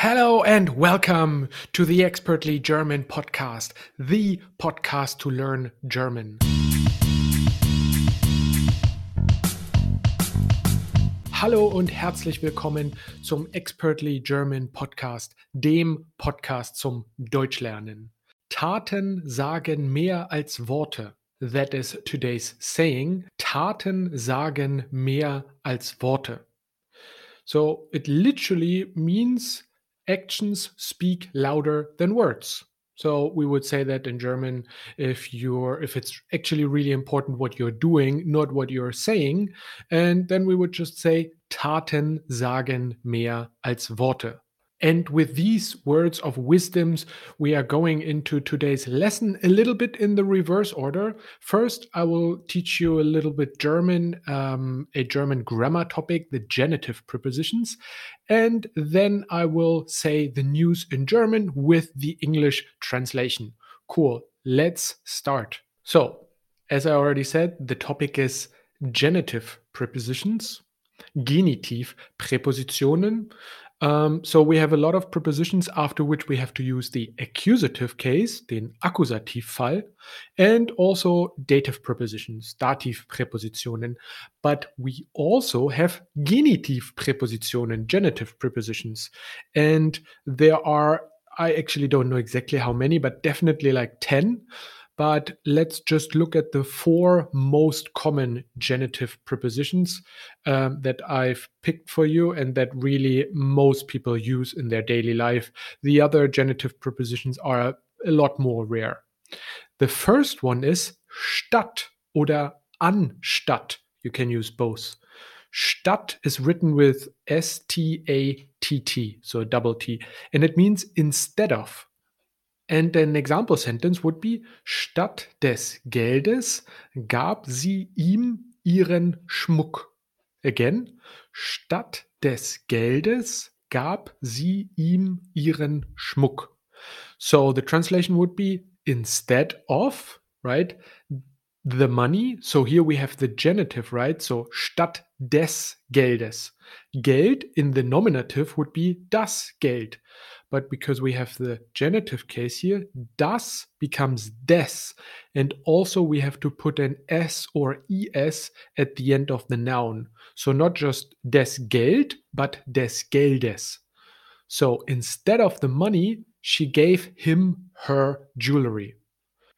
Hello and welcome to the Expertly German podcast, the podcast to learn German. Hallo und herzlich willkommen zum Expertly German Podcast, dem Podcast zum Deutschlernen. Taten sagen mehr als Worte. That is today's saying. Taten sagen mehr als Worte. So it literally means actions speak louder than words. So we would say that in German if you're if it's actually really important what you're doing, not what you're saying, and then we would just say Taten sagen mehr als Worte. And with these words of wisdoms, we are going into today's lesson a little bit in the reverse order. First, I will teach you a little bit German, um, a German grammar topic, the genitive prepositions. And then I will say the news in German with the English translation. Cool. Let's start. So, as I already said, the topic is genitive prepositions, genitiv Präpositionen. Um, so we have a lot of prepositions after which we have to use the accusative case, den Akkusativfall, and also dative prepositions, Dativpräpositionen. But we also have genitive prepositionen, genitive prepositions. And there are, I actually don't know exactly how many, but definitely like 10. But let's just look at the four most common genitive prepositions um, that I've picked for you and that really most people use in their daily life. The other genitive prepositions are a lot more rare. The first one is statt oder anstatt. You can use both. Statt is written with S T A T T, so a double T, and it means instead of. And an example sentence would be, statt des Geldes gab sie ihm ihren Schmuck. Again, statt des Geldes gab sie ihm ihren Schmuck. So the translation would be instead of, right? The money. So here we have the genitive, right? So statt des Geldes. Geld in the nominative would be das Geld. But because we have the genitive case here, das becomes des. And also we have to put an s or es at the end of the noun. So not just des Geld, but des Geldes. So instead of the money, she gave him her jewelry.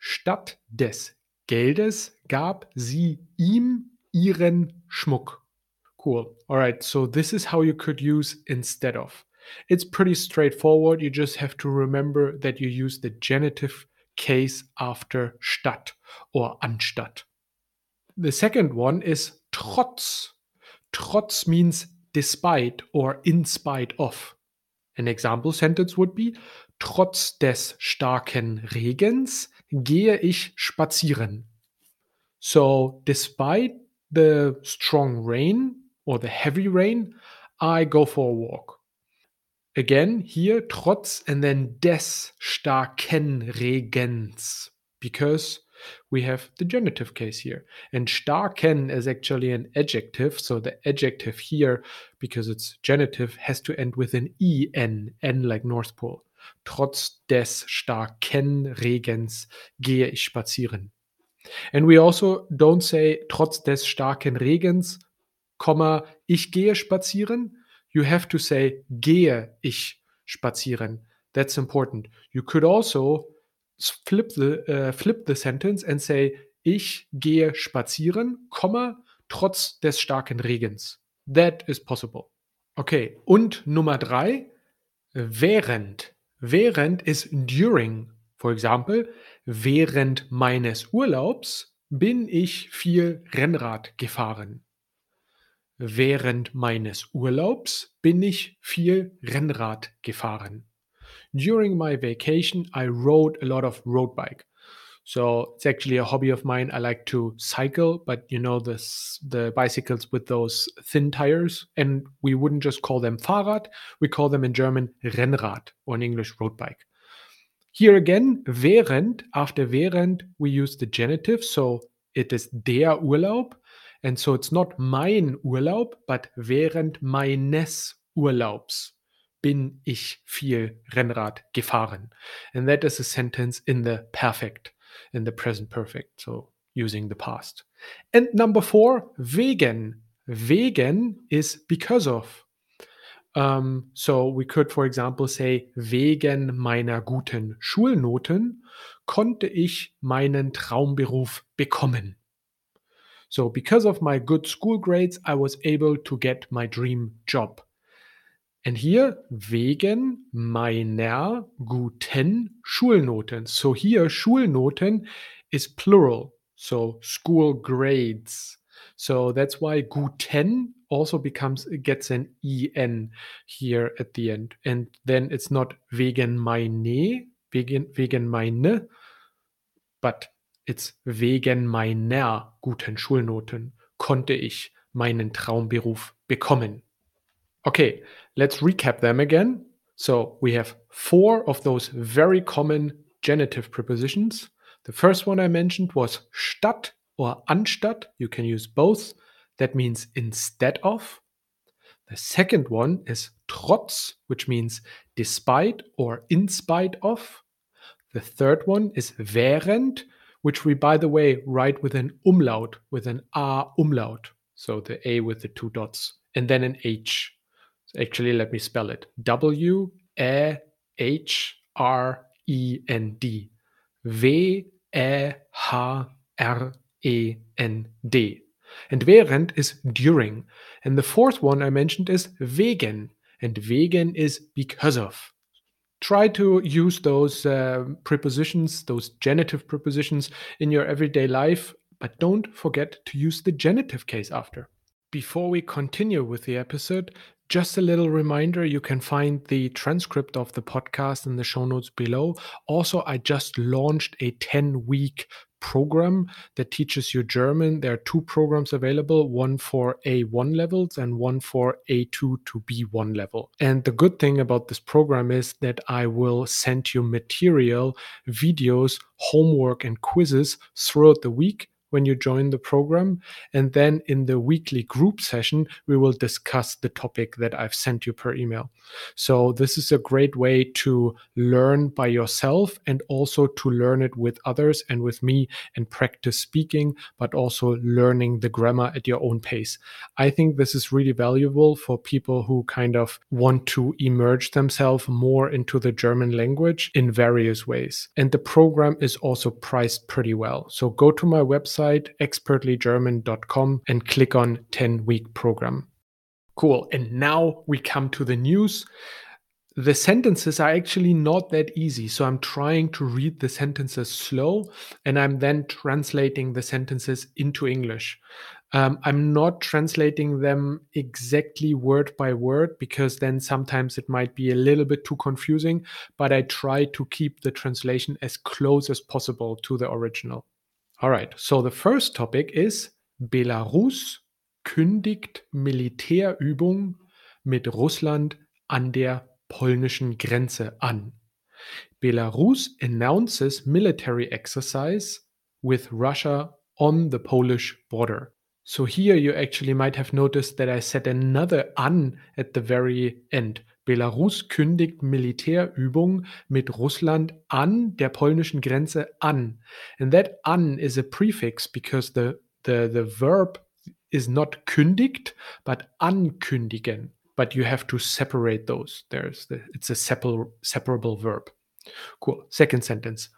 Statt des Geldes gab sie ihm ihren Schmuck. Cool. All right. So this is how you could use instead of. It's pretty straightforward. You just have to remember that you use the genitive case after statt or anstatt. The second one is trotz. Trotz means despite or in spite of. An example sentence would be Trotz des starken Regens gehe ich spazieren. So, despite the strong rain or the heavy rain, I go for a walk. Again, here trotz and then des starken Regens because we have the genitive case here. And starken is actually an adjective. So the adjective here, because it's genitive, has to end with an en, n like North Pole. Trotz des starken Regens gehe ich spazieren. And we also don't say trotz des starken Regens, ich gehe spazieren, you have to say gehe ich spazieren. That's important. You could also flip the uh, flip the sentence and say ich gehe spazieren, Komma, trotz des starken Regens. That is possible. Okay, und Nummer drei, während. Während ist during. For example, während meines Urlaubs bin ich viel Rennrad gefahren. Während meines Urlaubs bin ich viel Rennrad gefahren. During my vacation, I rode a lot of road bike. So it's actually a hobby of mine. I like to cycle, but you know this the bicycles with those thin tires, and we wouldn't just call them Fahrrad. We call them in German Rennrad or in English road bike. Here again, während after während we use the genitive, so it is der Urlaub and so it's not mein Urlaub, but während meines Urlaubs. bin ich viel Rennrad gefahren. And that is a sentence in the perfect, in the present perfect. So using the past. And number four, wegen. Wegen is because of. Um, so we could, for example, say, wegen meiner guten Schulnoten konnte ich meinen Traumberuf bekommen. So, because of my good school grades, I was able to get my dream job. And here, wegen meiner guten Schulnoten. So here, Schulnoten is plural. So school grades. So that's why guten also becomes gets an en here at the end. And then it's not wegen meine, wegen, wegen meine, but it's wegen meiner guten Schulnoten konnte ich meinen Traumberuf bekommen. Okay, let's recap them again. So we have four of those very common genitive prepositions. The first one I mentioned was statt or anstatt. You can use both. That means instead of. The second one is trotz, which means despite or in spite of. The third one is während, which we, by the way, write with an umlaut, with an A umlaut. So the A with the two dots, and then an H. So actually, let me spell it W A H R E N D. W E H R E N D. And während is during. And the fourth one I mentioned is wegen. And wegen is because of. Try to use those uh, prepositions, those genitive prepositions in your everyday life, but don't forget to use the genitive case after. Before we continue with the episode, just a little reminder you can find the transcript of the podcast in the show notes below. Also, I just launched a 10 week program that teaches you German. There are two programs available one for A1 levels and one for A2 to B1 level. And the good thing about this program is that I will send you material, videos, homework, and quizzes throughout the week when you join the program. And then in the weekly group session, we will discuss the topic that I've sent you per email. So, this is a great way to learn by yourself and also to learn it with others and with me and practice speaking, but also learning the grammar at your own pace. I think this is really valuable for people who kind of want to emerge themselves more into the German language in various ways. And the program is also priced pretty well. So, go to my website website, expertlygerman.com, and click on 10 week program. Cool. And now we come to the news. The sentences are actually not that easy. So I'm trying to read the sentences slow and I'm then translating the sentences into English. Um, I'm not translating them exactly word by word because then sometimes it might be a little bit too confusing, but I try to keep the translation as close as possible to the original. All right, so the first topic is Belarus kündigt Militärübung mit Russland an der polnischen Grenze an. Belarus announces military exercise with Russia on the Polish border. So here you actually might have noticed that I said another an at the very end. Belarus kündigt Militärübung mit Russland an der polnischen Grenze an. And that an is a prefix because the, the, the verb is not kündigt, but ankündigen. But you have to separate those. There's the, it's a separ separable verb. Cool. Second sentence.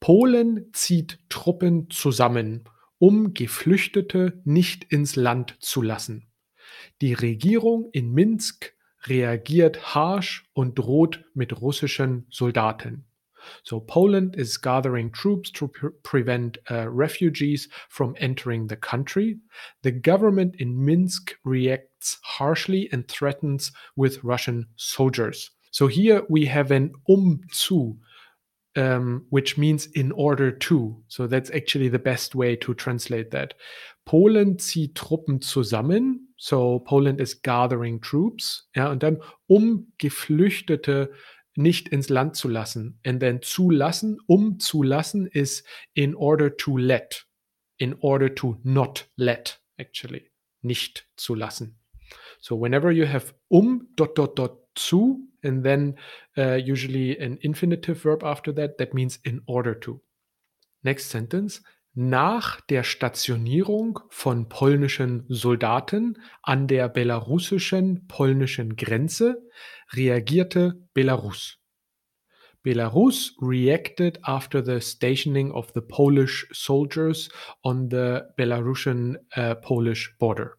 Polen zieht Truppen zusammen, um Geflüchtete nicht ins Land zu lassen. Die Regierung in Minsk reagiert harsh und droht mit russischen Soldaten. So Poland is gathering troops to pre prevent uh, refugees from entering the country. The government in Minsk reacts harshly and threatens with Russian soldiers. So here we have an um zu, um, which means in order to. So that's actually the best way to translate that. Polen zieht Truppen zusammen so Poland is gathering troops. Ja, und dann, um Geflüchtete nicht ins Land zu lassen. And then zulassen, um zu lassen is in order to let. In order to not let, actually. Nicht zu lassen. So whenever you have um dot dot dot zu, and then uh, usually an infinitive verb after that. That means in order to. Next sentence. Nach der Stationierung von polnischen Soldaten an der belarussischen-polnischen Grenze reagierte Belarus. Belarus reacted after the stationing of the Polish soldiers on the Belarusian uh, Polish border.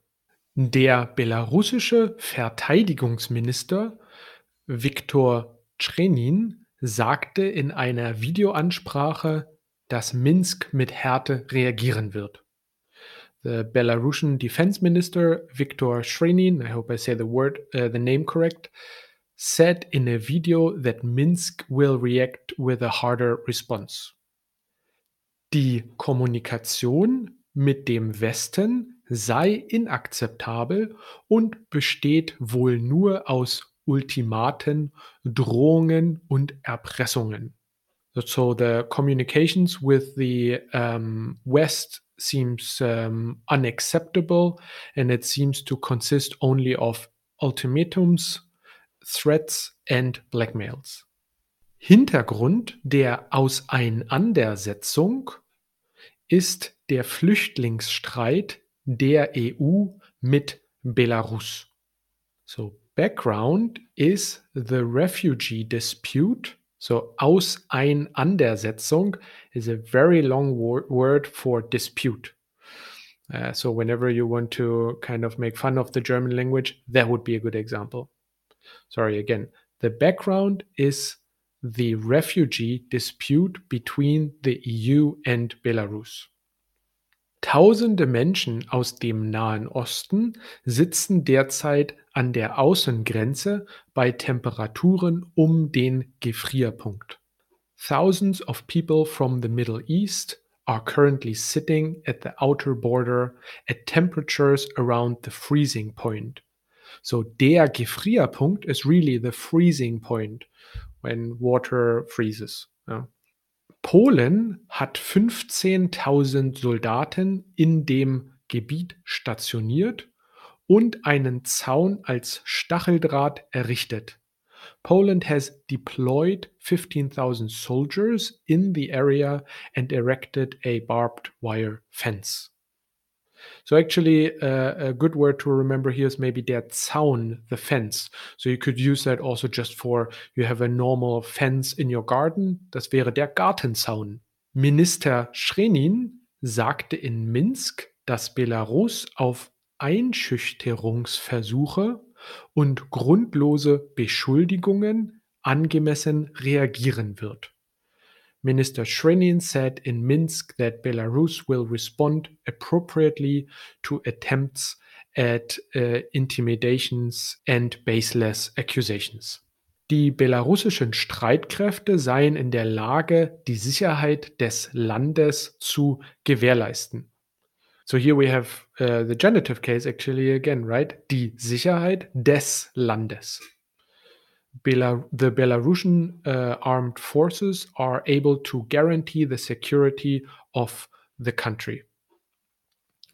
Der belarussische Verteidigungsminister Viktor Trenin sagte in einer Videoansprache, dass Minsk mit Härte reagieren wird. The Belarusian Defense Minister Viktor Shrenin, I hope I say the word, uh, the name correct, said in a video that Minsk will react with a harder response. Die Kommunikation mit dem Westen sei inakzeptabel und besteht wohl nur aus Ultimaten, Drohungen und Erpressungen. So the communications with the um, West seems um, unacceptable and it seems to consist only of ultimatums, threats and blackmails. Hintergrund der Auseinandersetzung ist der Flüchtlingsstreit der EU mit Belarus. So background is the refugee dispute So Auseinandersetzung is a very long wor word for dispute. Uh, so whenever you want to kind of make fun of the German language, that would be a good example. Sorry again. The background is the refugee dispute between the EU and Belarus. Tausende Menschen aus dem Nahen Osten sitzen derzeit an der Außengrenze bei Temperaturen um den Gefrierpunkt. Thousands of people from the Middle East are currently sitting at the outer border at temperatures around the freezing point. So der Gefrierpunkt is really the freezing point when water freezes. Yeah. Polen hat 15.000 Soldaten in dem Gebiet stationiert und einen Zaun als Stacheldraht errichtet. Poland has deployed 15,000 soldiers in the area and erected a barbed wire fence. So actually, uh, a good word to remember here is maybe der Zaun, the fence. So you could use that also just for you have a normal fence in your garden. Das wäre der Gartenzaun. Minister Schrenin sagte in Minsk, dass Belarus auf Einschüchterungsversuche und grundlose Beschuldigungen angemessen reagieren wird. Minister Shrenin said in Minsk that Belarus will respond appropriately to attempts at uh, intimidations and baseless accusations. Die belarussischen Streitkräfte seien in der Lage, die Sicherheit des Landes zu gewährleisten. So here we have uh, the genitive case actually again, right? Die Sicherheit des Landes. Belar the Belarusian uh, armed forces are able to guarantee the security of the country.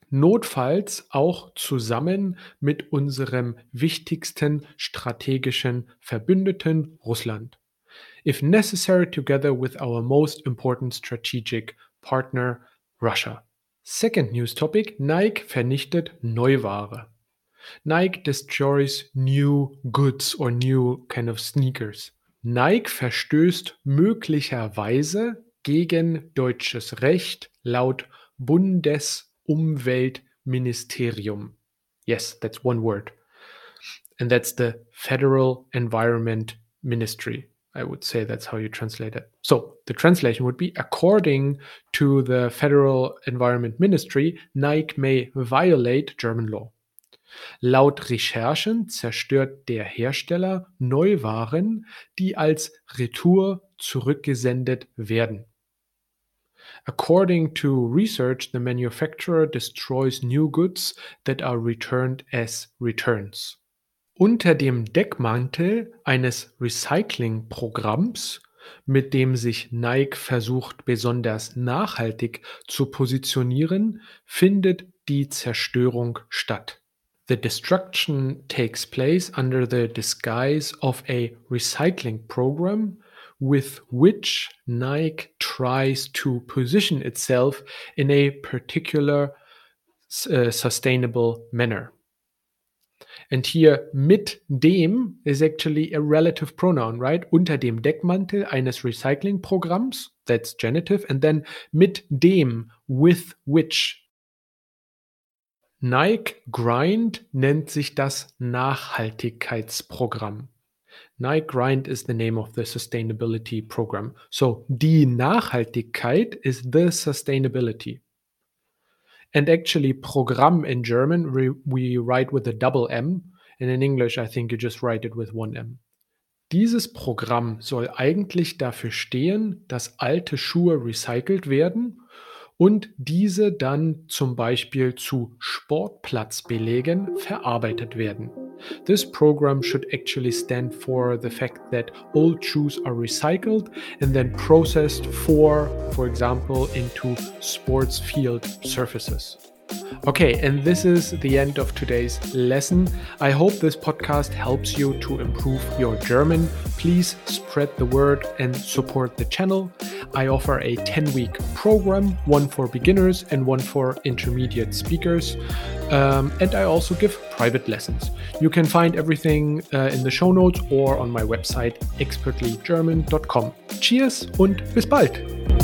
Notfalls auch zusammen mit unserem wichtigsten strategischen Verbündeten Russland. If necessary, together with our most important strategic partner Russia. Second news topic: Nike vernichtet Neuware. Nike destroys new goods or new kind of sneakers. Nike verstößt möglicherweise gegen deutsches Recht laut Bundesumweltministerium. Yes, that's one word. And that's the Federal Environment Ministry. I would say that's how you translate it. So the translation would be according to the Federal Environment Ministry, Nike may violate German law. Laut Recherchen zerstört der Hersteller Neuwaren, die als Retour zurückgesendet werden. According to research, the manufacturer destroys new goods that are returned as returns. Unter dem Deckmantel eines Recycling-Programms, mit dem sich Nike versucht, besonders nachhaltig zu positionieren, findet die Zerstörung statt. The destruction takes place under the disguise of a recycling program with which Nike tries to position itself in a particular uh, sustainable manner. And here mit dem is actually a relative pronoun, right? Unter dem Deckmantel eines Recyclingprogramms, that's genitive, and then mit dem, with which. Nike Grind nennt sich das Nachhaltigkeitsprogramm. Nike Grind is the name of the sustainability program. So die Nachhaltigkeit is the sustainability. And actually, Programm in German, we, we write with a double M. And in English, I think you just write it with one M. Dieses Programm soll eigentlich dafür stehen, dass alte Schuhe recycelt werden und diese dann zum Beispiel zu Sportplatzbelegen verarbeitet werden. This program should actually stand for the fact that old shoes are recycled and then processed for, for example, into sports field surfaces. Okay, and this is the end of today's lesson. I hope this podcast helps you to improve your German. Please spread the word and support the channel. I offer a 10 week program, one for beginners and one for intermediate speakers. Um, and I also give private lessons. You can find everything uh, in the show notes or on my website expertlygerman.com. Cheers und bis bald!